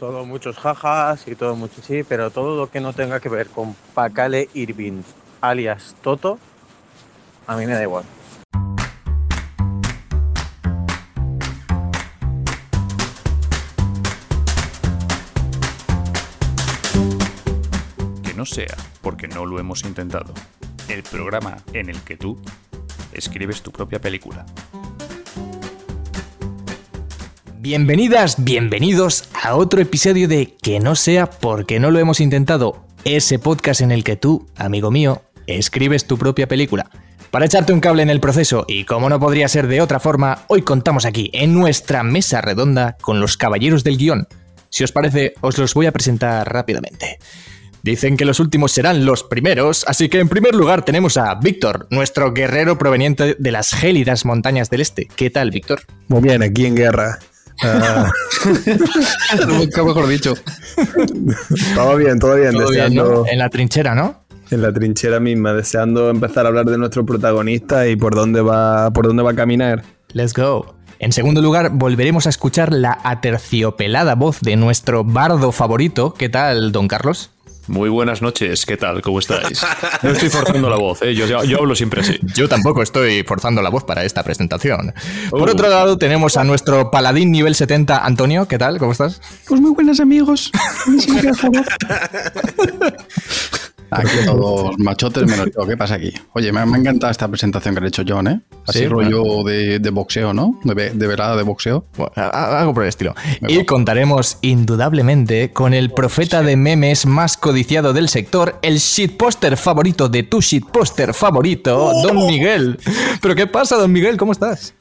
Todo muchos jajas y todo mucho sí, pero todo lo que no tenga que ver con Pacale Irving, alias Toto, a mí me da igual. Que no sea porque no lo hemos intentado. El programa en el que tú escribes tu propia película. Bienvenidas, bienvenidos a otro episodio de Que no sea porque no lo hemos intentado, ese podcast en el que tú, amigo mío, escribes tu propia película. Para echarte un cable en el proceso, y como no podría ser de otra forma, hoy contamos aquí, en nuestra mesa redonda, con los caballeros del guion. Si os parece, os los voy a presentar rápidamente. Dicen que los últimos serán los primeros, así que en primer lugar tenemos a Víctor, nuestro guerrero proveniente de las gélidas montañas del este. ¿Qué tal, Víctor? Muy bien, aquí en guerra. Ah, Nunca mejor dicho. todo bien, todo bien. Todo bien. En la trinchera, ¿no? En la trinchera misma, deseando empezar a hablar de nuestro protagonista y por dónde va, por dónde va a caminar. Let's go. En segundo lugar, volveremos a escuchar la aterciopelada voz de nuestro bardo favorito. ¿Qué tal, don Carlos? Muy buenas noches, ¿qué tal? ¿Cómo estáis? No estoy forzando la voz, ¿eh? yo, yo- yo hablo siempre así. Yo tampoco estoy forzando la voz para esta presentación. Por Uh. otro lado, tenemos a nuestro paladín nivel 70, Antonio. ¿Qué tal? ¿Cómo estás? Pues muy buenos amigos. Aquí todos machotes menos yo. ¿Qué pasa aquí? Oye, me, me ha encantado esta presentación que ha hecho John, ¿eh? Así Sí, rollo de, de boxeo, ¿no? De, de velada de boxeo. Bueno, algo por el estilo. Y contaremos indudablemente con el profeta de memes más codiciado del sector, el shitposter favorito de tu shitposter favorito, Don Miguel. ¿Pero qué pasa, Don Miguel? ¿Cómo estás?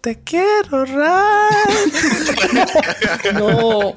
Te quiero, Ray. No.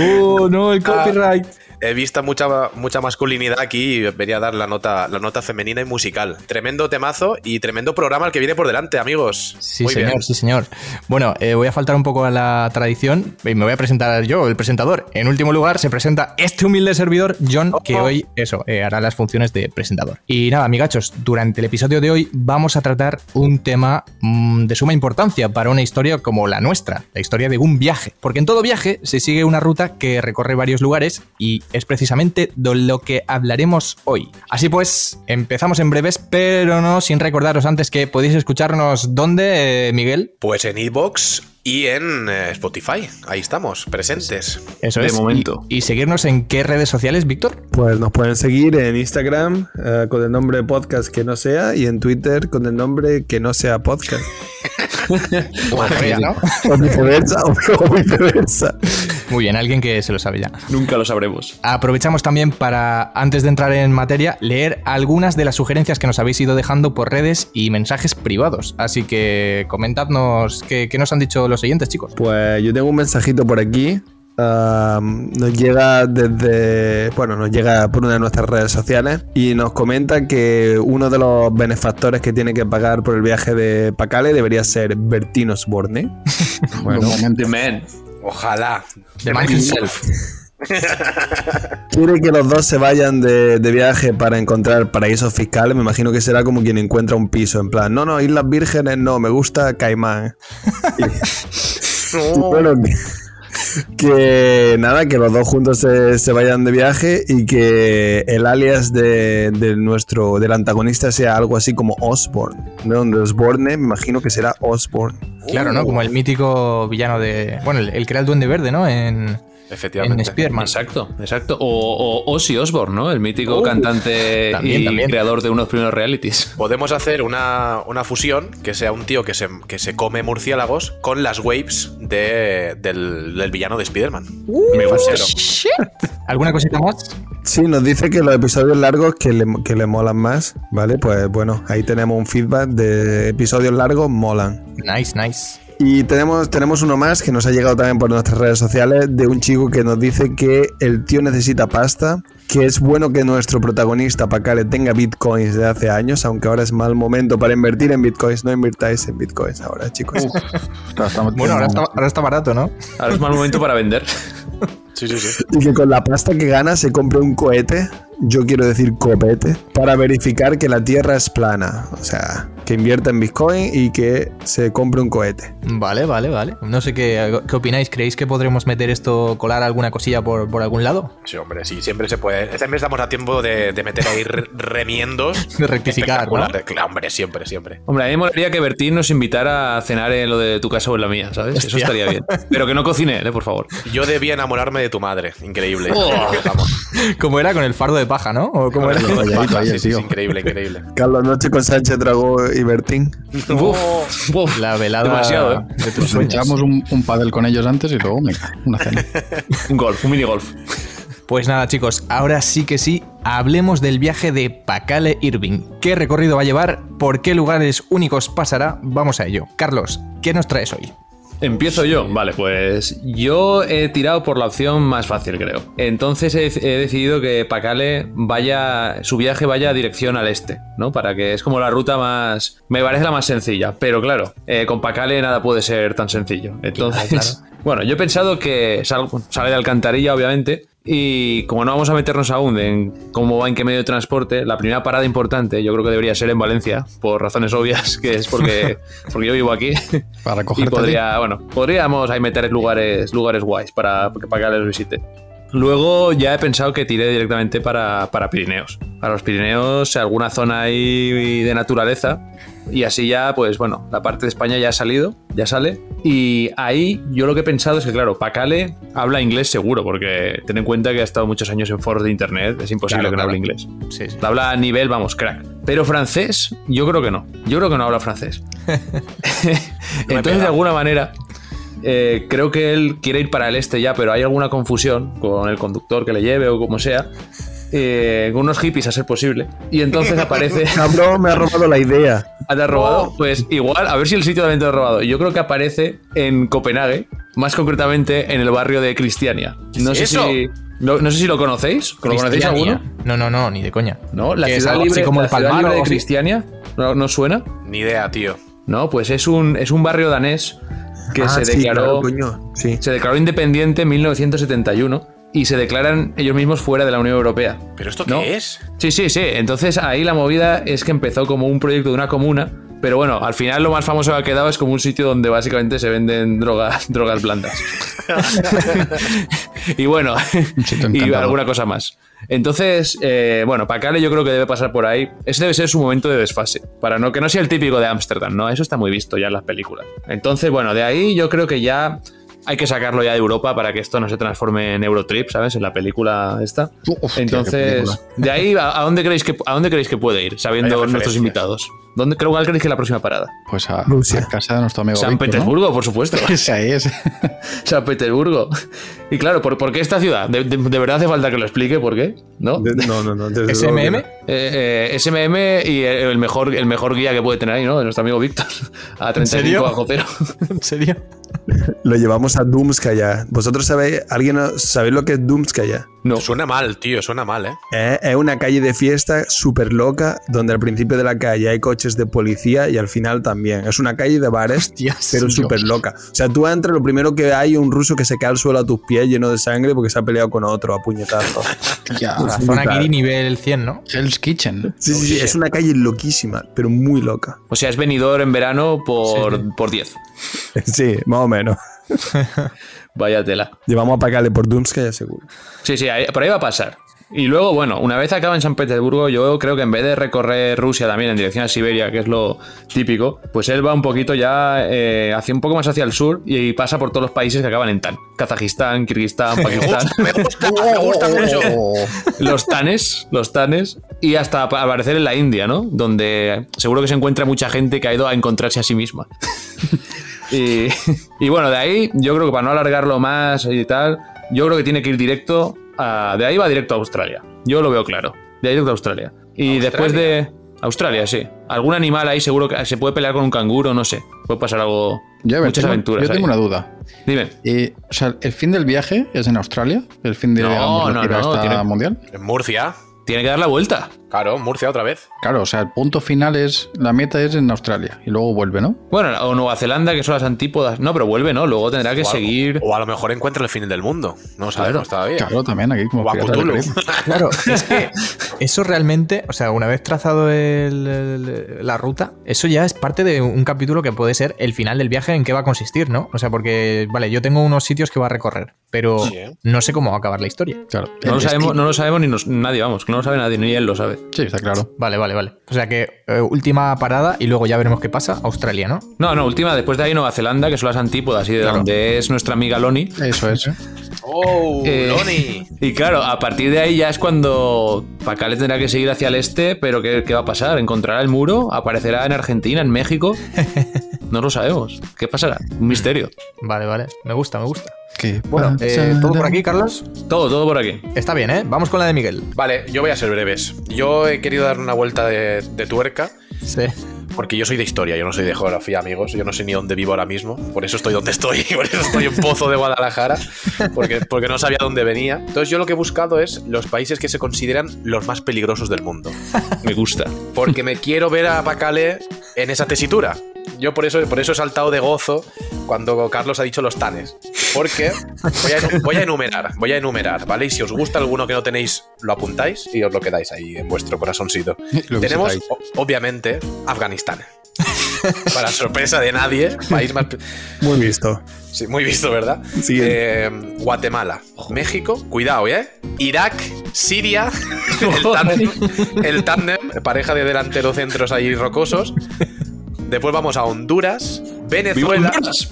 Oh, no, el copyright. He visto mucha, mucha masculinidad aquí y venía a dar la nota, la nota femenina y musical. Tremendo temazo y tremendo programa el que viene por delante, amigos. Sí, Muy señor, bien. sí, señor. Bueno, eh, voy a faltar un poco a la tradición y me voy a presentar yo, el presentador. En último lugar, se presenta este humilde servidor, John, que hoy, eso, eh, hará las funciones de presentador. Y nada, amigachos, durante el episodio de hoy vamos a tratar un tema mm, de suma importancia para una historia como la nuestra, la historia de un viaje. Porque en todo viaje se sigue una ruta que recorre varios lugares y es precisamente de lo que hablaremos hoy. Así pues, empezamos en breves, pero no sin recordaros antes que podéis escucharnos ¿dónde, eh, Miguel? Pues en Evox y en eh, Spotify. Ahí estamos, presentes. Eso De es. momento. Y, y seguirnos en qué redes sociales, Víctor? Pues nos pueden seguir en Instagram eh, con el nombre podcast que no sea y en Twitter con el nombre que no sea podcast. Magia, ¿no? O viceversa, o, o viceversa. Muy bien, alguien que se lo sabe ya. Nunca lo sabremos. Aprovechamos también para, antes de entrar en materia, leer algunas de las sugerencias que nos habéis ido dejando por redes y mensajes privados. Así que comentadnos qué, qué nos han dicho los siguientes, chicos. Pues yo tengo un mensajito por aquí. Nos llega desde. Bueno, nos llega por una de nuestras redes sociales y nos comenta que uno de los benefactores que tiene que pagar por el viaje de Pacale debería ser Bertino Osborne. Bueno. Man. Ojalá. The Man himself. Quiere que los dos se vayan de, de viaje para encontrar paraísos fiscales. Me imagino que será como quien encuentra un piso. En plan, no, no, Islas Vírgenes no, me gusta Caimán. Y- y bueno, que, nada, que los dos juntos se, se vayan de viaje y que el alias de, de nuestro, del antagonista sea algo así como Osborne. De Osborne, me imagino que será Osborne. Claro, ¿no? Como el mítico villano de. Bueno, el, el que era el Duende Verde, ¿no? En, Efectivamente. en Spearman. Exacto, exacto. O, o Ozzy Osbourne, ¿no? El mítico cantante también, y también. creador de unos primeros realities. Podemos hacer una, una fusión que sea un tío que se, que se come murciélagos con las waves de- del, del villano de Spider-Man. Me ¿Alguna cosita más? Sí, nos dice que los episodios largos que le, que le molan más, ¿vale? Pues bueno, ahí tenemos un feedback de episodios largos molan. Nice, nice. Y tenemos, tenemos uno más que nos ha llegado también por nuestras redes sociales de un chico que nos dice que el tío necesita pasta, que es bueno que nuestro protagonista Pacale tenga bitcoins de hace años, aunque ahora es mal momento para invertir en bitcoins. No invirtáis en bitcoins ahora, chicos. Bueno, ahora está, ahora está barato, ¿no? Ahora es mal momento para vender. Sí, sí, sí. Y que con la pasta que gana se compre un cohete yo quiero decir copete, para verificar que la Tierra es plana. O sea, que invierta en Bitcoin y que se compre un cohete. Vale, vale, vale. No sé qué, qué opináis. ¿Creéis que podremos meter esto, colar alguna cosilla por, por algún lado? Sí, hombre, sí, siempre se puede. Este mes estamos a tiempo de, de meter ahí re- remiendos. De rectificar, ¿no? Claro, hombre, siempre, siempre. Hombre, a mí me molaría que Bertín nos invitara a cenar en lo de tu casa o en la mía, ¿sabes? Eso estaría bien. Pero que no cocine, ¿eh? por favor. Yo debía enamorarme de tu madre. Increíble. Oh. Como era con el fardo de paja, ¿no? ¿O cómo era? Lo calladito ahí, Sí, increíble, increíble. Carlos Noche con Sánchez Dragó y Bertín. Uf, uf. La velada Demasiado, ¿eh? de tus Nos sueños. echamos un, un pádel con ellos antes y luego, venga, una cena. Un golf, un mini golf. Pues nada, chicos, ahora sí que sí, hablemos del viaje de Pacale Irving. ¿Qué recorrido va a llevar? ¿Por qué lugares únicos pasará? Vamos a ello. Carlos, ¿qué nos traes hoy? Empiezo yo. Vale, pues yo he tirado por la opción más fácil, creo. Entonces he, he decidido que Pacale vaya, su viaje vaya dirección al este, ¿no? Para que es como la ruta más, me parece la más sencilla. Pero claro, eh, con Pacale nada puede ser tan sencillo. Entonces, bueno, yo he pensado que sal- sale de Alcantarilla, obviamente. Y como no vamos a meternos aún en cómo va en qué medio de transporte, la primera parada importante yo creo que debería ser en Valencia, por razones obvias, que es porque, porque yo vivo aquí. Para Y podría, bueno, podríamos ahí meter lugares, lugares guays para, para que les visite. Luego ya he pensado que tiré directamente para, para Pirineos. Para los Pirineos, alguna zona ahí de naturaleza. Y así ya, pues bueno, la parte de España ya ha salido, ya sale. Y ahí yo lo que he pensado es que, claro, Pacale habla inglés seguro, porque ten en cuenta que ha estado muchos años en foros de internet, es imposible Claro, que no claro. hable inglés. Sí, sí. Habla a nivel, vamos, crack. Pero francés, yo creo que no. Yo creo que no habla francés. Entonces, de alguna manera, eh, creo que él quiere ir para el este ya, pero hay alguna confusión con el conductor que le lleve o como sea. eh, con unos hippies a ser posible. Y entonces aparece. Cabrón, me ha robado la idea. ¿Te has robado? Pues igual, a ver si el sitio también te ha robado. Yo creo que aparece en Copenhague, más concretamente en el barrio de Cristiania. No ¿Qué sé es eso? si. No, no sé si lo conocéis. ¿Lo conocéis alguno? No, no, no, ni de coña. ¿No? La ciudad libre, como la ciudad libre de. Cristiania. ¿No, no suena? Ni idea, tío. No, pues es un, es un barrio danés que Ah, se sí, declaró. claro, coño. Sí. se declaró independiente en 1971 y se declaran ellos mismos fuera de la Unión Europea. ¿Pero esto qué ¿No? es? Sí, sí, sí. Entonces ahí la movida es que empezó como un proyecto de una comuna, pero bueno, al final lo más famoso que ha quedado es como un sitio donde básicamente se venden drogas, drogas blandas. y bueno, y alguna cosa más. Entonces, eh, bueno, Pacale yo creo que debe pasar por ahí. Ese debe ser su momento de desfase. Para no que no sea el típico de Ámsterdam, ¿no? Eso está muy visto ya en las películas. Entonces, bueno, de ahí yo creo que ya hay que sacarlo ya de Europa para que esto no se transforme en Eurotrip, ¿sabes? En la película esta. Uf, tío, qué Entonces, película. de ahí, ¿a, a dónde creéis que, ¿a dónde creéis que puede ir, sabiendo nuestros invitados? ¿Dónde creo cuál creéis que es la próxima parada? Pues a, Rusia. a casa de nuestro amigo San Víctor, ¿no? Petersburgo, por supuesto. Ese ahí es. San Petersburgo. Y claro, ¿por, por qué esta ciudad? De, de- de verdad hace falta que lo explique por qué? ¿No? De- no, no, no. SMM. Eh, eh, SMM y el el mejor, el mejor guía que puede tener ahí, ¿no? De nuestro amigo Víctor. A 35 serio? bajo cero. ¿En serio? Lo llevamos a Dumskaya. ¿Vosotros sabéis, alguien sabéis lo que es Dumskaya? No. Suena mal, tío, suena mal, ¿eh? Eh, es una calle de fiesta súper loca, donde al principio de la calle hay coches de policía y al final también. Es una calle de bares, Hostias, pero súper loca. O sea, tú entras, lo primero que hay es un ruso que se cae al suelo a tus pies lleno de sangre porque se ha peleado con otro a puñetazos. Ya. La zona Kiri nivel 100, ¿no? Hell's Kitchen. Sí, sí, sí, es una calle loquísima, pero muy loca. O sea, es venidor en verano por, por 10. Sí, más o menos. Vaya tela. Llevamos a pagarle por Dumskaya seguro. Sí, sí, ahí- por ahí va a pasar. Y luego, bueno, una vez acaba en San Petersburgo, yo creo que en vez de recorrer Rusia también en dirección a Siberia, que es lo típico, pues él va un poquito ya eh, hacia un poco más hacia el sur y pasa por todos los países que acaban en Tan. Kazajistán, Kirguistán, Pakistán. Me gusta, me gusta mucho. los tanes, los tanes, y hasta pa- aparecer en la India, ¿no? Donde seguro que se encuentra mucha gente que ha ido a encontrarse a sí misma. Y, y bueno, de ahí, yo creo que para no alargarlo más y tal, yo creo que tiene que ir directo a. De ahí va directo a Australia. Yo lo veo claro. De ahí directo a Australia. Y ¿Australia? después de. Australia, sí. Algún animal ahí seguro que se puede pelear con un canguro, no sé. Puede pasar algo. Muchas tengo- aventuras. Yo tengo ahí. una duda. Dime. Eh, o sea, ¿el fin del viaje es en Australia? ¿El fin de No, digamos, no, no, tiene- mundial? En Murcia. Tiene que dar la vuelta. Claro, Murcia otra vez. Claro, o sea, el punto final es. La meta es en Australia y luego vuelve, ¿no? Bueno, o Nueva Zelanda, que son las antípodas. No, pero vuelve, ¿no? Luego tendrá que O seguir. O a lo mejor encuentra el fin del mundo. No lo sabemos todavía. Claro, también aquí como. Claro, es que eso realmente, o sea, una vez trazado el- el- la ruta, eso ya es parte de un capítulo que puede ser el final del viaje en qué va a consistir, ¿no? O sea, porque, vale, yo tengo unos sitios que va a recorrer, pero Sí, ¿eh? no sé cómo va a acabar la historia. Claro. No lo sabemos, no lo sabemos ni nos- nadie, vamos, que no lo sabe nadie, ni él lo sabe. Sí, está claro. Vale, vale, vale. O sea que eh, última parada y luego ya veremos qué pasa, Australia, ¿no? No, no, última, después de ahí Nueva Zelanda, que son las antípodas y de Claro. donde es nuestra amiga Loni. Eso es. ¡Oh, Eh, Loni! Y claro, a partir de ahí ya es cuando Pacale tendrá que seguir hacia el este, pero ¿qué, qué va a pasar? ¿Encontrará el muro? ¿Aparecerá en Argentina, en México? No lo sabemos. ¿Qué pasará? Un misterio. Vale, vale. Me gusta, me gusta. ¿Qué Bueno, eh, pasará? ¿todo por aquí, Carlos? Todo, todo por aquí. Está bien, ¿eh? Vamos con la de Miguel. Vale, yo voy a ser breves. Yo he querido dar una vuelta de, de tuerca. Sí. Porque yo soy de historia, yo no soy de geografía, amigos. Yo no sé ni dónde vivo ahora mismo. Por eso estoy donde estoy. Por eso estoy en Pozo de Guadalajara. Porque, porque no sabía dónde venía. Entonces, yo lo que he buscado es los países que se consideran los más peligrosos del mundo. Me gusta. Porque me quiero ver a Pacale en esa tesitura. Yo por eso, por eso he saltado de gozo cuando Carlos ha dicho los tanes. Porque voy a, enu- voy a enumerar, voy a enumerar, ¿vale? Y si os gusta alguno que no tenéis, lo apuntáis y os lo quedáis ahí en vuestro corazoncito. Lo Tenemos, obviamente, Afganistán. Para sorpresa de nadie, país más... Muy visto. Sí, muy visto, ¿verdad? Siguiente. Eh, Guatemala, México, cuidado, ¿eh? Irak, Siria, el tándem, el tándem, pareja de delanteros centros ahí rocosos. Después vamos a Honduras, ¡Viva Venezuela. Honduras!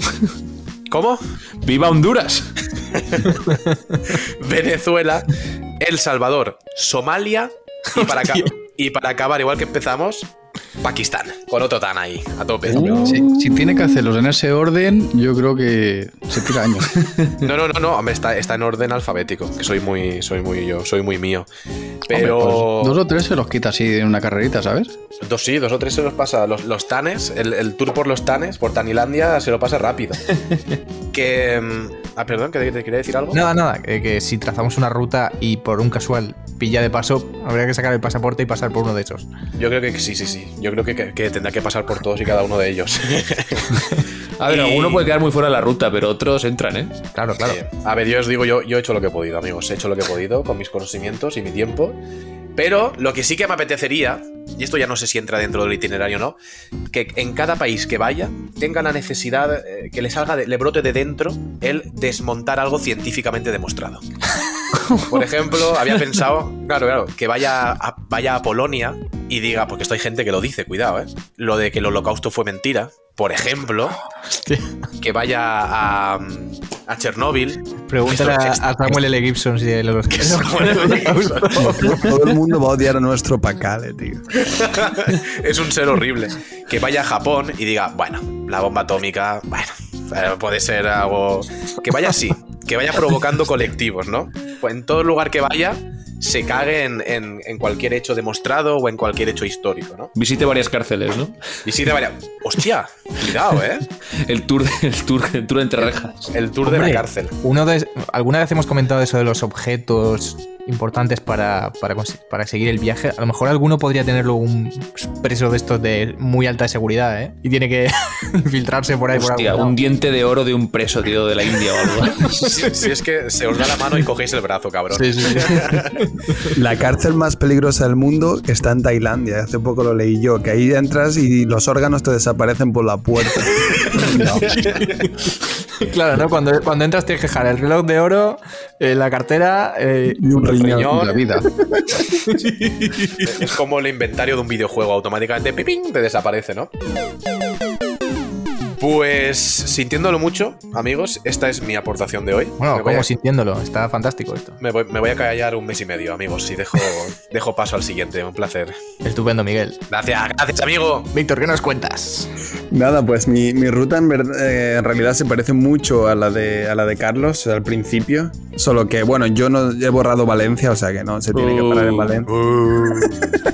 ¿Cómo? ¡Viva Honduras! Venezuela, El Salvador, Somalia y para, y para acabar, igual que empezamos, Pakistán. Con otro tan ahí, a tope. Si, si tiene que hacerlos en ese orden, yo creo que se tira años. No, no, no, no, hombre, está, está en orden alfabético, que soy muy, soy muy yo, soy muy mío. Hombre, Pero pues dos o tres se los quita así en una carrerita, ¿sabes? dos sí, dos o tres se los pasa. Los, los tanes, el, el tour por los tanes, por Tanilandia, se lo pasa rápido. que. Ah, perdón, que te, te quería decir algo. Nada, nada, que, que si trazamos una ruta y por un casual pilla de paso, habría que sacar el pasaporte y pasar por uno de esos. Yo creo que sí, sí, sí. Yo creo que, que- que tendrá que pasar por todos y cada uno de ellos. A ver, Y- alguno puede quedar muy fuera de la ruta, pero otros entran, ¿eh? Claro, claro. Eh, a ver, yo os digo, yo, yo he hecho lo que he podido, amigos. He hecho lo que he podido con mis conocimientos y mi tiempo. Pero lo que sí que me apetecería, y esto ya no sé si entra dentro del itinerario o no, que en cada país que vaya tenga la necesidad, eh, que le salga, de- le brote de dentro el desmontar algo científicamente demostrado. Por ejemplo, había pensado, claro, claro, que vaya a, vaya a Polonia y diga, porque esto hay gente que lo dice, cuidado, ¿eh? Lo de que el holocausto fue mentira. Por ejemplo, que vaya a, a Chernóbil. Pregúntale a, Samuel L. Gibson si él los Todo el mundo va a odiar a nuestro Pacale, tío. es un ser horrible. Que vaya a Japón y diga, bueno, la bomba atómica, bueno, eh, puede ser algo. Que vaya así, que vaya provocando colectivos, ¿no? Pues en todo lugar que vaya, se cague en, en- en cualquier hecho demostrado o en cualquier hecho histórico, ¿no? Visite varias cárceles, ¿no? Y si te vaya. ¡Hostia! Cuidado, ¿eh? El tour, el tour, el tour entre rejas. El tour de la cárcel. Uno de, alguna vez hemos comentado eso de los objetos importantes para, para, para seguir el viaje. A lo mejor alguno podría tenerlo un preso de estos de muy alta seguridad, ¿eh? Y tiene que infiltrarse por ahí por Hostia, algún un diente de oro de un preso, tío, de la India o algo. Si, si es que se os da la mano y cogéis el brazo, cabrón. Sí, sí, sí. La cárcel más peligrosa del mundo está en Tailandia. Hace poco lo leí yo, que ahí entras y los órganos te desaparecen por la puerta. claro, ¿no? Cuando, cuando entras tienes que dejar el reloj de oro, eh, la cartera eh, Y un riñón. riñón. La vida. Es como el inventario de un videojuego, automáticamente pipín, te desaparece, ¿no? Pues sintiéndolo mucho, amigos, esta es mi aportación de hoy. Bueno, me, voy como a, sintiéndolo, está fantástico esto. me voy- me voy a callar un mes y medio, amigos, y dejo, dejo paso al siguiente. Un placer. Estupendo, Miguel. Gracias, gracias, amigo. Víctor, ¿qué nos cuentas? Nada, pues mi, mi ruta en, ver- eh, en realidad se parece mucho a la de, a la de Carlos al principio. Solo que, bueno, yo no he borrado Valencia, o sea que no se tiene que parar en Valencia.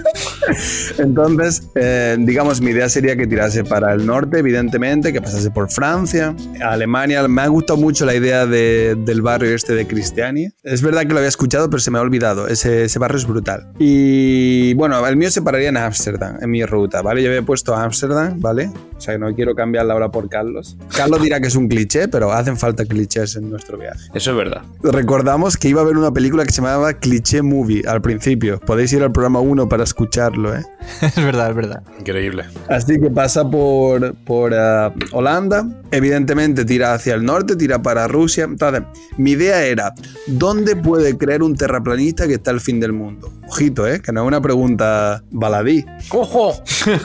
Entonces, eh, digamos, mi idea sería que tirase para el norte, evidentemente, que pasase por Francia, Alemania. Me ha gustado mucho la idea de- del barrio este de Cristiania. Es verdad que lo había escuchado, pero se me ha olvidado. Ese, ese barrio es brutal. Y bueno, el mío se pararía en Ámsterdam, en mi ruta, ¿vale? Yo había puesto Ámsterdam, ¿vale? O sea que no quiero cambiarla ahora por Carlos. Carlos dirá que es un cliché, pero hacen falta clichés en nuestro viaje. Eso es verdad. Recordamos que iba a haber una película que se llamaba Cliché Movie al principio. Podéis ir al programa 1 para escucharlo, ¿eh? es verdad, es verdad. Increíble. Así que pasa por, por eh, Holanda. Evidentemente tira hacia el norte, tira para Rusia. Entonces, mi idea era, ¿dónde puede creer un terraplanista que está al fin del mundo? Ojito, ¿eh? Que no es una pregunta baladí. ¡Ojo!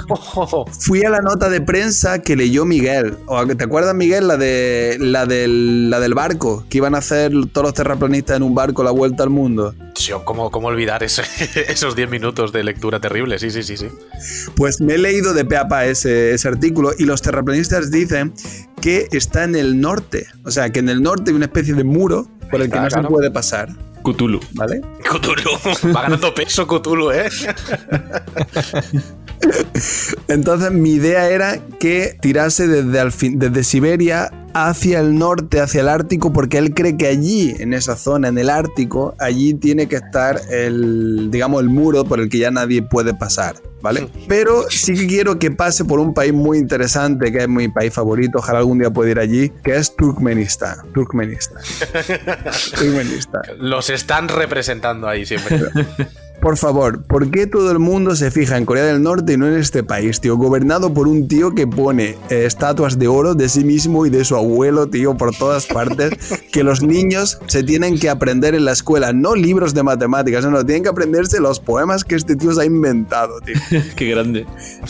¡Ojo! Fui a la nota de prensa que leyó Miguel. ¿O ¿Te acuerdas, Miguel, la, de, la, del, la del barco? Que iban a hacer todos los terraplanistas en un barco la vuelta al mundo. Tío, ¿cómo, cómo olvidar ese- esos 10 minutos de lectura terrible? Sí, sí, sí, sí. Pues me he leído de pe a pa ese, ese artículo y los terraplanistas dicen que está en el norte. O sea, que en el norte hay una especie de muro por el que no claro. se puede pasar. Cthulhu. ¿Vale? Cthulhu. Va ganando peso Cthulhu, ¿eh? Entonces mi idea era que tirase desde, al fin- desde Siberia hacia el norte, hacia el Ártico, porque él cree que allí, en esa zona, en el Ártico, allí tiene que estar el, digamos, el muro por el que ya nadie puede pasar, ¿vale? Pero sí que quiero que pase por un país muy interesante, que es mi país favorito, ojalá algún día pueda ir allí, que es Turkmenistán. Turkmenistán. Turkmenistán. Los están representando ahí siempre. Por favor, ¿por qué todo el mundo se fija en Corea del Norte y no en este país, tío? Gobernado por un tío que pone eh, estatuas de oro de sí mismo y de su abuelo, tío, por todas partes, que los niños se tienen que aprender en la escuela, no libros de matemáticas, no, no, tienen que aprenderse los poemas que este tío se ha inventado, tío. Qué grande.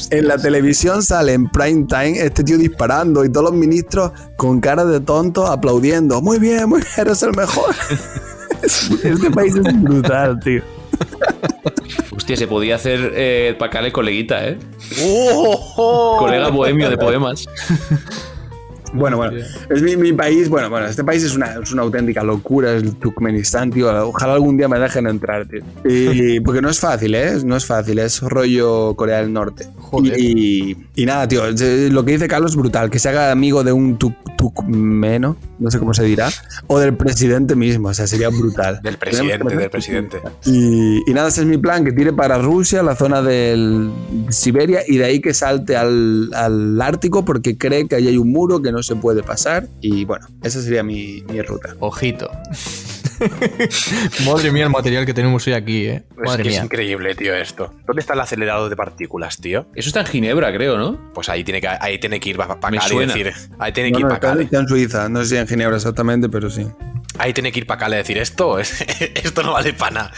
En la televisión sale en prime time este tío disparando y todos los ministros con cara de tonto aplaudiendo. Muy bien, muy bien, eres el mejor. Este país es brutal, tío. Hostia, se podía hacer eh, Pacale coleguita, ¿eh? ¡Oh! Colega bohemio de poemas. Bueno, bueno, es mi, mi país, bueno, bueno, este país es una, es una auténtica locura, es el Turkmenistán, tío, ojalá algún día me dejen entrar, tío. Y, porque no es fácil, ¿eh? No es fácil, es rollo Corea del Norte. Joder. Y, y nada, tío, lo que dice Carlos es brutal, que se haga amigo de un tuk- tukmeno, no sé cómo se dirá, o del presidente mismo, o sea, sería brutal. Del presidente, del presidente. Y, y nada, ese es mi plan, que tire para Rusia, la zona del Siberia, y de ahí que salte al, al Ártico porque cree que ahí hay un muro que no se puede pasar. Y bueno, esa sería mi, mi ruta. Ojito. Madre mía, el material que tenemos hoy aquí, eh. Es Madre que es mía. increíble, tío, esto. ¿Dónde está el acelerador de partículas, tío? Eso está en Ginebra, creo, ¿no? Pues ahí tiene que, ahí tiene que ir para Me Cali suena. decir. Ahí tiene que No, ir no, para Cali. está en Suiza, no sé si en Ginebra exactamente, pero sí. Ahí tiene que ir para Cali a decir esto. esto no vale para nada.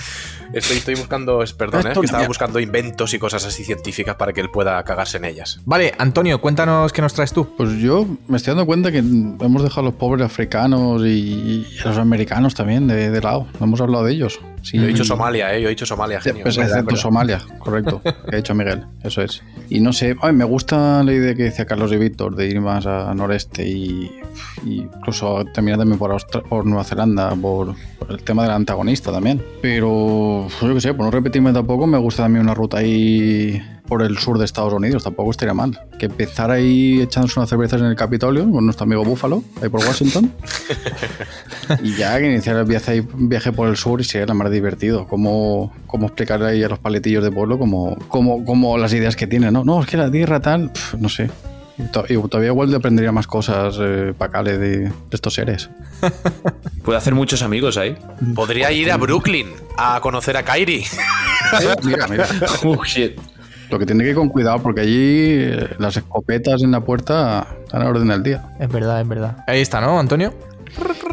Estoy, estoy buscando, perdón, eh, que estaba buscando inventos y cosas así científicas para que él pueda cagarse en ellas. Vale, Antonio, cuéntanos qué nos traes tú. Pues yo me estoy dando cuenta que hemos dejado a los pobres africanos y, y a los americanos también de, de lado. No hemos hablado de ellos. Sí, Yo he dicho Somalia, eh. Yo he dicho Somalia, genio. pues. Somalia, correcto. Que ha dicho Miguel, eso es. Y no sé, ay, me gusta la idea que decía Carlos y Víctor de ir más a noreste y, y incluso terminar también por, Austra- por Nueva Zelanda, por, por el tema del antagonista también. Pero yo qué sé, por no repetirme tampoco, me gusta también una ruta ahí por el sur de Estados Unidos, tampoco estaría mal. Que empezar ahí echándose unas cervezas en el Capitolio con nuestro amigo Búfalo, ahí por Washington. y ya que iniciar el viaje, ahí- viaje por el sur y sería la más divertido. Cómo, cómo explicarle ahí a los paletillos de pueblo como, como, como las ideas que tienen, ¿no? No, es que la tierra tal, pf, no sé. Y to- y todavía igual le aprendería más cosas eh, Pacale de, de estos seres. Puede hacer muchos amigos ahí. Podría ir a Brooklyn a conocer a Kairi. mira, mira. Oh, shit. Lo que tiene que ir con cuidado porque allí eh, las escopetas en la puerta están a orden del día. Es verdad, es verdad. Ahí está, ¿no, Antonio?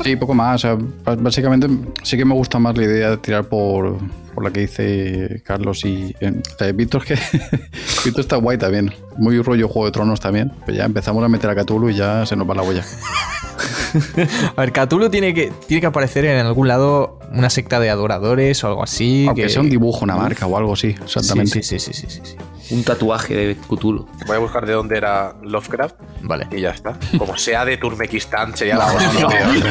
Sí, poco más. O sea, b- básicamente sí que me gusta más la idea de tirar por, por la que dice Carlos y eh, Víctor, que Víctor está guay también. Muy rollo Juego de Tronos también. Pues ya empezamos a meter a Cthulhu y ya se nos va la huella. A ver, Cthulhu tiene que, tiene que aparecer en algún lado una secta de adoradores o algo así. Aunque que- sea un dibujo, una marca o algo así, Sí, exactamente. sí, sí, sí, sí, sí, sí. Un tatuaje de Cthulhu. Voy a buscar de dónde era Lovecraft Vale. y ya está. Como sea de Turmekistán, sería la No, hostia. no. tío.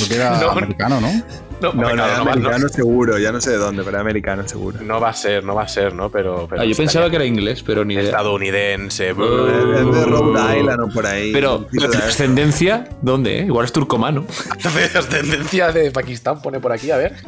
Porque era No. americano, ¿no? No, No, no, no americano seguro, ya no sé de dónde, pero americano seguro. no va a ser, no va a ser, ¿no? Pero, pero Ah, yo pensaba que era inglés, pero ni idea. estadounidense. Es de Rhode Island o por ahí. Pero, descendencia, ¿dónde? eh? Igual es turcomano. de ascendencia de Pakistán pone por aquí, a ver.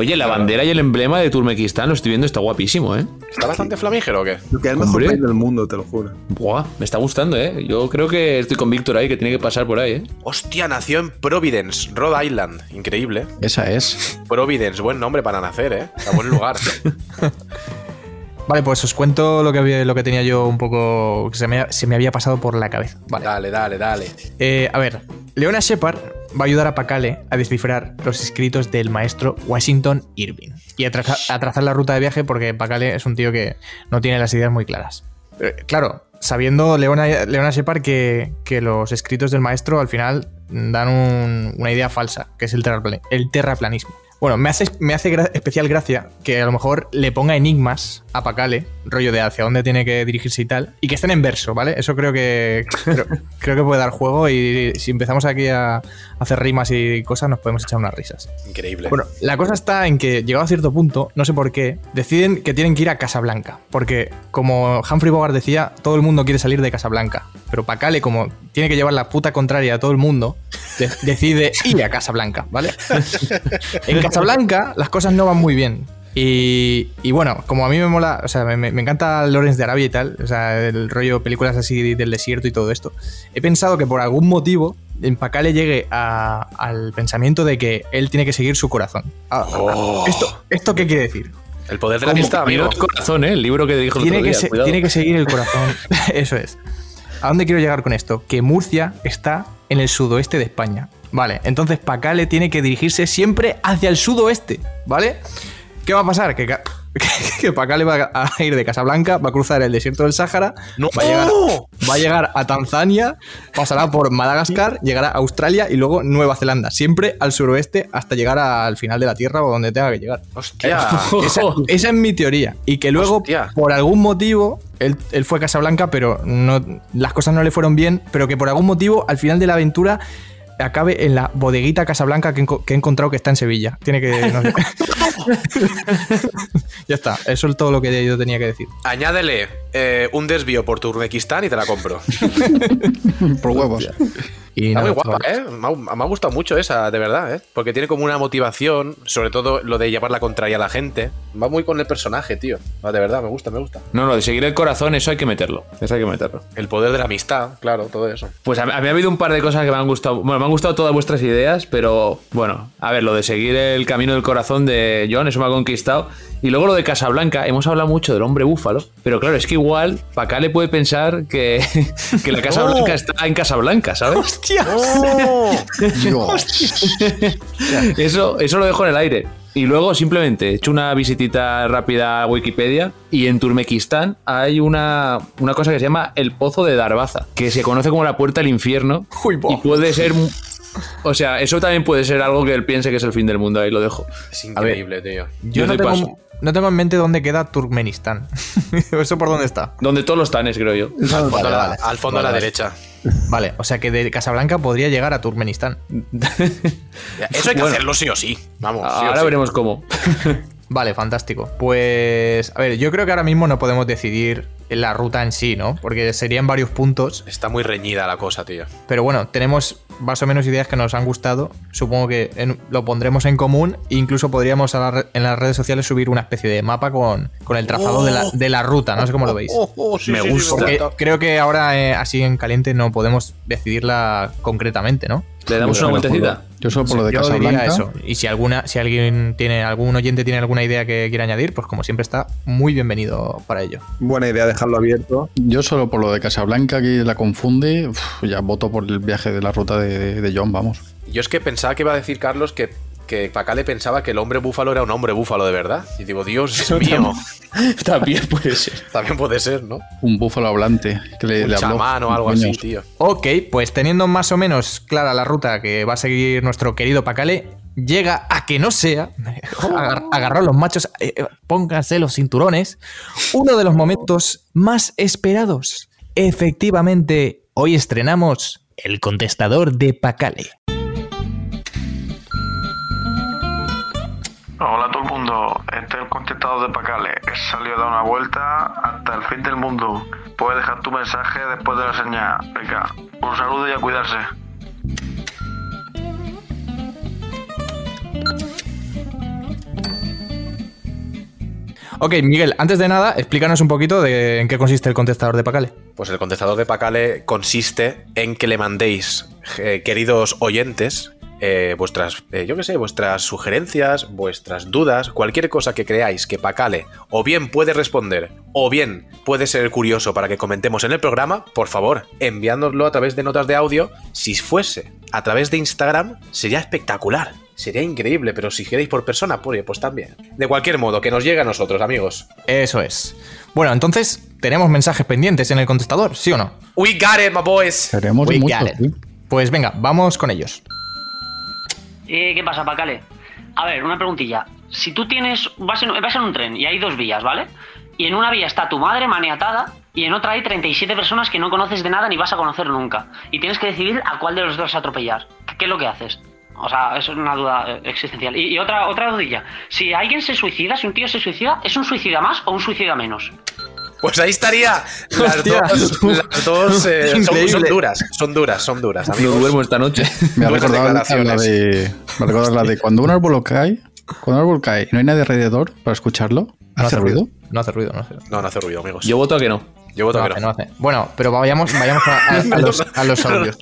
Oye, la bandera y el emblema de Turmequistán, lo estoy viendo, está guapísimo, ¿eh? ¿Está bastante flamígero o qué? Lo que es el mejor país del mundo, te lo juro. Buah, me está gustando, ¿eh? Yo creo que estoy con Víctor ahí, que tiene que pasar por ahí, ¿eh? Hostia, nació en Providence, Rhode Island. Increíble. Esa es. Providence, buen nombre para nacer, ¿eh? A buen lugar. Vale, pues os cuento lo que, había- lo que tenía yo un poco. que se me, se me había pasado por la cabeza. Vale. Dale, dale, dale. Eh, a ver, Leona Shepard va a ayudar a Pakale a descifrar los escritos del maestro Washington Irving y a, traza- a trazar la ruta de viaje porque Pakale es un tío que no tiene las ideas muy claras. Eh, claro, sabiendo Leona, Leona Shepard que, que los escritos del maestro al final dan un- una idea falsa, que es el, el terraplanismo. Bueno, me hace, me hace gra- especial gracia que a lo mejor le ponga enigmas a Pakale, rollo de hacia dónde tiene que dirigirse y tal, y que estén en verso, ¿vale? Eso creo que creo, creo que puede dar juego y si empezamos aquí a hacer rimas y cosas nos podemos echar unas risas. Increíble. Bueno, la cosa está en que, llegado a cierto punto, no sé por qué, deciden que tienen que ir a Casablanca. Porque, como Humphrey Bogart decía, todo el mundo quiere salir de Casablanca. Pero Pakale, como tiene que llevar la puta contraria a todo el mundo, de- decide ir a Casablanca, ¿vale? en Casablanca las cosas no van muy bien. Y, y bueno, como a mí me mola, o sea, me, me encanta Lawrence de Arabia y tal, o sea, el rollo películas así del desierto y todo esto, he pensado que por algún motivo en Pakale llegue a- al pensamiento de que él tiene que seguir su corazón. Ah, Oh. ¿esto, ¿Esto qué quiere decir? El poder de la amistad, amigo. Mira el corazón, ¿eh? El libro que dijo el Tiene otro que, día, se- cuidado. tiene que seguir el corazón. Eso es. ¿A dónde quiero llegar con esto? Que Murcia está en el sudoeste de España. Vale, entonces Pakale tiene que dirigirse siempre hacia el sudoeste, ¿vale? ¿Qué va a pasar? Que, ca- que Pakale va a ir de Casablanca, va a cruzar el desierto del Sáhara, ¡No! va, a llegar, va a llegar a Tanzania, pasará por Madagascar, llegará a Australia y luego Nueva Zelanda, siempre al suroeste hasta llegar al final de la Tierra o donde tenga que llegar. ¡Hostia! Esa, esa es mi teoría. Y que luego, Hostia. por algún motivo, él, él fue a Casablanca, pero no, las cosas no le fueron bien, pero que por algún motivo, al final de la aventura, acabe en la bodeguita Casablanca que, que he encontrado que está en Sevilla. Tiene que... no sé. ya está, eso es todo lo que yo tenía que decir. Añádele eh, un desvío por Turkmenistán y te la compro. Por huevos. Y Está nada, muy guapa. ¿eh? Me ha, me ha gustado mucho esa, de verdad, ¿eh? Porque tiene como una motivación, sobre todo lo de llevar la contraria a la gente. Va muy con el personaje, tío. Va, De verdad, me gusta, me gusta. No, no, de seguir el corazón, eso hay que meterlo. Eso hay que meterlo. El poder de la amistad, claro, todo eso. Pues a, a mí ha habido un par de cosas que me han gustado. Bueno, me han gustado todas vuestras ideas, pero bueno, a ver, lo de seguir el camino del corazón de John, eso me ha conquistado. Y luego lo de Casablanca, hemos hablado mucho del hombre búfalo, pero claro, es que igual Pacá le puede pensar que, que la Casa Blanca está en Casablanca, ¿sabes? Eso, eso lo dejo en el aire. Y luego simplemente he hecho una visitita rápida a Wikipedia y en Turmequistán hay una, una cosa que se llama el Pozo de Darbaza, que se conoce como la Puerta al Infierno Uy, y puede ser... O sea, eso también puede ser algo que él piense que es el fin del mundo, ahí lo dejo. Es increíble, tío. Yo Yo no tengo, no tengo en mente dónde queda Turkmenistán. ¿Eso por dónde está? Donde todos los tanes, creo yo. Al fondo, Vale, a la- vale. al fondo a la Vale, vale. derecha. Vale, o sea que de Casablanca podría llegar a Turkmenistán. Eso hay que Bueno. hacerlo sí o sí. Vamos. sí o Ahora sí. veremos cómo. Vale, fantástico. Pues, a ver, yo creo que ahora mismo no podemos decidir la ruta en sí, ¿no? Porque serían varios puntos. Está muy reñida la cosa, tío. Pero bueno, tenemos más o menos ideas que nos han gustado. Supongo que en- lo pondremos en común. E incluso podríamos a la re- en las redes sociales subir una especie de mapa con, con el trazado de, la, de la ruta. No sé cómo lo veis. Oh, sí, Me sí, sí, gusta. Porque gusta. creo que ahora, eh, así en caliente, no podemos decidirla concretamente, ¿no? ¿Le damos Yo una solo por lo- vueltecita? Yo solo por lo de Yo diría eso. Y si alguna, si alguien tiene, algún oyente tiene alguna idea que quiera añadir, pues como siempre está muy bienvenido para ello. Buena idea dejarlo abierto. Yo solo por lo de Casablanca que la confunde, uf, ya voto por el viaje de la ruta de, de John, vamos. Yo es que pensaba que iba a decir Carlos que, que Pacale pensaba que el hombre búfalo era un hombre búfalo de verdad. Y digo, Dios mío, También puede ser. también puede ser, ¿no? Un búfalo hablante que le, Un le habló. chamán o algo así, tío. Ok, pues teniendo más o menos clara la ruta que va a seguir nuestro querido Pacale, llega a que no sea, agar- agarrar los machos, eh, eh, pónganse los cinturones, uno de los momentos más esperados. Efectivamente, hoy estrenamos el contestador de Pacale. Es el contestador de Pacale. He salido a dar una vuelta hasta el fin del mundo. Puedes dejar tu mensaje después de la señal. Venga, un saludo y a cuidarse. Ok, Miguel, antes de nada, explícanos un poquito de en qué consiste el contestador de Pacale. Pues el contestador de Pacale consiste en que le mandéis, eh, queridos oyentes, eh, vuestras, eh, yo qué sé, vuestras sugerencias, vuestras dudas, cualquier cosa que creáis que Pacale o bien puede responder o bien puede ser curioso para que comentemos en el programa, por favor, enviándoslo a través de notas de audio. Si fuese a través de Instagram, sería espectacular. Sería increíble, pero si queréis por persona, pues, pues también. De cualquier modo, que nos llegue a nosotros, amigos. Eso es. Bueno, entonces, tenemos mensajes pendientes en el contestador, ¿sí o no? We got it, my boys. Queremos We mucho, got it. sí. Pues venga, vamos con ellos. Eh, ¿Qué pasa, Pacale? A ver, una preguntilla. Si tú tienes. Vas en, vas en un tren y hay dos vías, ¿vale? Y en una vía está tu madre maniatada y en otra hay 37 personas que no conoces de nada ni vas a conocer nunca. Y tienes que decidir a cuál de los dos atropellar. ¿Qué, es lo que haces? O sea, es una duda eh, existencial. Y, y otra, otra dudilla. Si alguien se suicida, si un tío se suicida, ¿es un suicida más o un suicida menos? Pues ahí estaría. Las Hostia. dos, las dos, eh, son, duras, son duras, son duras. No amigos. duermo esta noche. Me ha recordado la declaraciones. de. Me ha recordado la de cuando un árbol cae. Cuando un árbol cae y no hay nadie alrededor para escucharlo. No ¿Hace ruido? No hace ruido, no hace ruido. No, no hace ruido, amigos. Yo voto a que no. Yo voto No que hace, no. no hace. Bueno, pero vayamos, vayamos a, a- a los, a los audios.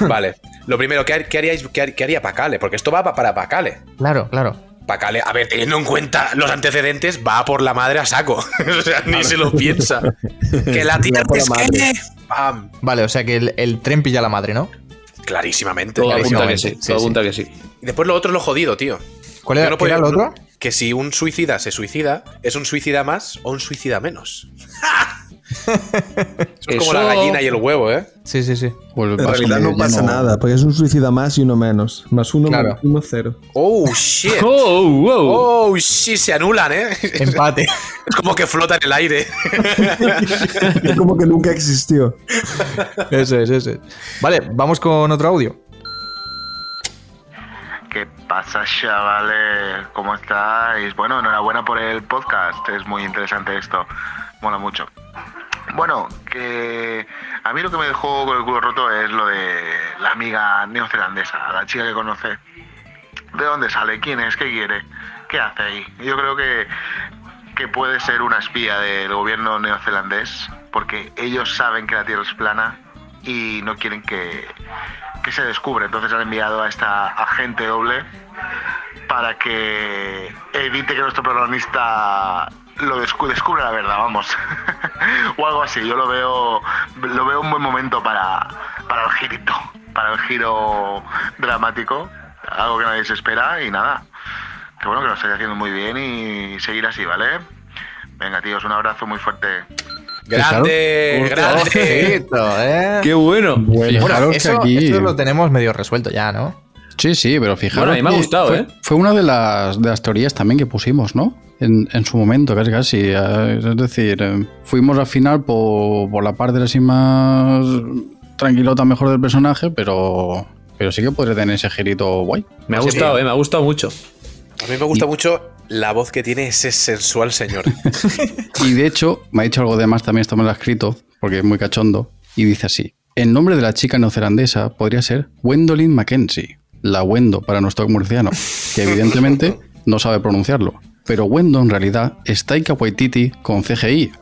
Vale. Lo primero, ¿qué, qué haríais, qué, qué haría Pacale? Porque esto va pa- para Pacale. Claro, claro. Pacale, a ver, teniendo en cuenta los antecedentes, va por la madre a saco. o sea, ni se lo piensa. que la tierra por la es que... Pam. Vale, o sea que el, el tren pilla a la madre, ¿no? Clarísimamente. Todo apunta que sí, sí. sí, Todo sí. apunta que sí. Y después lo otro es lo jodido, tío. ¿Cuál Yo era, no podía- lo otro? Que si un suicida se suicida, ¿es un suicida más o un suicida menos? Eso es como la gallina y el huevo, ¿eh? Sí, sí, sí. El En realidad no pasa nada, porque es un suicida más y uno menos. Más uno, Claro. menos uno, cero. Oh, shit. ¡Oh, wow! Oh, shit, se anulan, ¿eh? Empate. Es como que flota en el aire. Es como que nunca existió. Eso es, eso es. Vale, vamos con otro audio. ¿Qué pasa, chavales? ¿Cómo estáis? Bueno, enhorabuena por el podcast. Es muy interesante esto. Mola mucho. Bueno, que a mí lo que me dejó con el culo roto es lo de la amiga neozelandesa, la chica que conoce. ¿De dónde sale? ¿Quién es? ¿Qué quiere? ¿Qué hace ahí? Yo creo que, que puede ser una espía del gobierno neozelandés, porque ellos saben que la Tierra es plana y no quieren que, que se descubra. Entonces han enviado a esta agente doble para que evite que nuestro protagonista lo descu- descubra la verdad, vamos. o algo así. Yo lo veo, lo veo un buen momento para, para el girito, para el giro dramático, algo que nadie se espera y nada. Que bueno, que lo estáis haciendo muy bien y seguir así, ¿vale? Venga, tíos, un abrazo muy fuerte. Grande, grande. Ojito, ¿eh? ¡Qué bueno! Bueno, eso, aquí. eso lo tenemos medio resuelto ya, ¿no? Sí, sí, pero fijaros. Bueno, a mí me ha gustado, fue, ¿eh? Fue una de las, de las teorías también que pusimos, ¿no? En, en su momento, casi casi. eh, Es decir, eh, fuimos al final por, por la parte así más tranquilota mejor del personaje, pero, pero sí que podría tener ese girito guay. Me ha gustado, eh, me ha gustado mucho. A mí me gusta mucho la voz que tiene ese sensual señor. Y de hecho, me ha dicho algo de más también, esto me lo ha escrito, porque es muy cachondo, y dice así. El nombre de la chica neozelandesa podría ser Gwendolyn Mackenzie, la Wendo para nuestro murciano, que evidentemente no sabe pronunciarlo. Pero Wendo en realidad es Taika Waititi con CGI,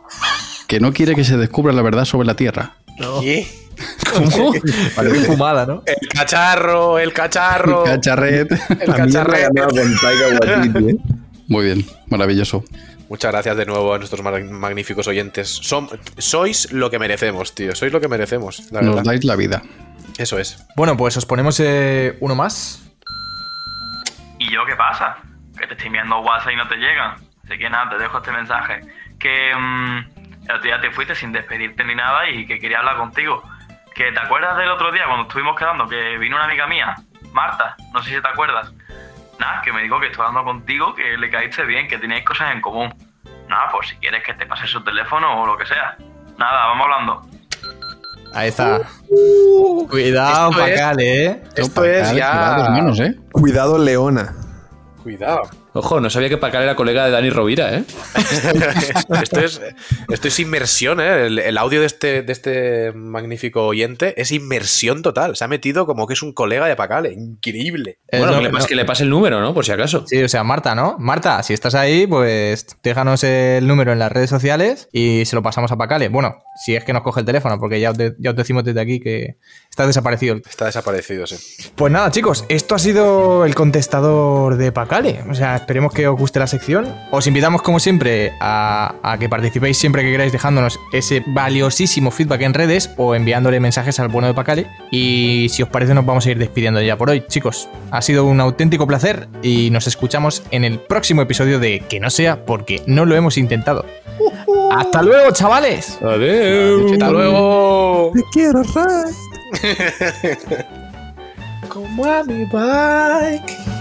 que no quiere que se descubra la verdad sobre la Tierra. ¿Qué? ¿Cómo? Parece fumada, ¿no? El cacharro, el cacharro. Cacharret. El cacharrete. con Taika Waititi, ¿eh? Muy bien, maravilloso. Muchas gracias de nuevo a nuestros mag- magníficos oyentes. Som- sois lo que merecemos, tío. Sois lo que merecemos, la Nos verdad. dais la vida. Eso es. Bueno, pues os ponemos eh, uno más. ¿Y yo qué pasa? Que te estoy enviando WhatsApp y no te llegan. Así que nada, te dejo este mensaje. Que mm, el otro día te fuiste sin despedirte ni nada y que quería hablar contigo. Que te acuerdas del otro día cuando estuvimos quedando que vino una amiga mía, Marta, no sé si te acuerdas. Nada, que me dijo que estoy hablando contigo, que le caíste bien, que teníais cosas en común. Nada, pues si quieres que te pase su teléfono o lo que sea. Nada, vamos hablando. Ahí está. Cuidado, esto es- Pacale, ¿eh? Esto es cuidado, ya. hermanos, ¿eh? Cuidado, Leona. Cuidado. Ojo, no sabía que Pacale era colega de Dani Rovira, ¿eh? esto, es, esto es inmersión, ¿eh? El, el audio de este, de este magnífico oyente es inmersión total. Se ha metido como que es un colega de Pacale. Increíble. Bueno, que, le no. que le pase el número, ¿no? Por si acaso. Sí, o sea, Marta, ¿no? Marta, si estás ahí, pues déjanos el número en las redes sociales y se lo pasamos a Pacale. Bueno, si es que nos coge el teléfono, porque ya os, de- ya os decimos desde aquí que está desaparecido. Está desaparecido, sí. Pues nada, chicos, esto ha sido el contestador de Pacale. O sea, esperemos que os guste la sección. Os invitamos, como siempre, a, a que participéis siempre que queráis dejándonos ese valiosísimo feedback en redes o enviándole mensajes al bueno de Pacale. Y si os parece, nos vamos a ir despidiendo ya por hoy. Chicos, ha sido un auténtico placer y nos escuchamos en el próximo episodio de Que no sea porque no lo hemos intentado. ¡Hasta luego, chavales! Adiós. Hasta luego. Te quiero. Como a mi bike.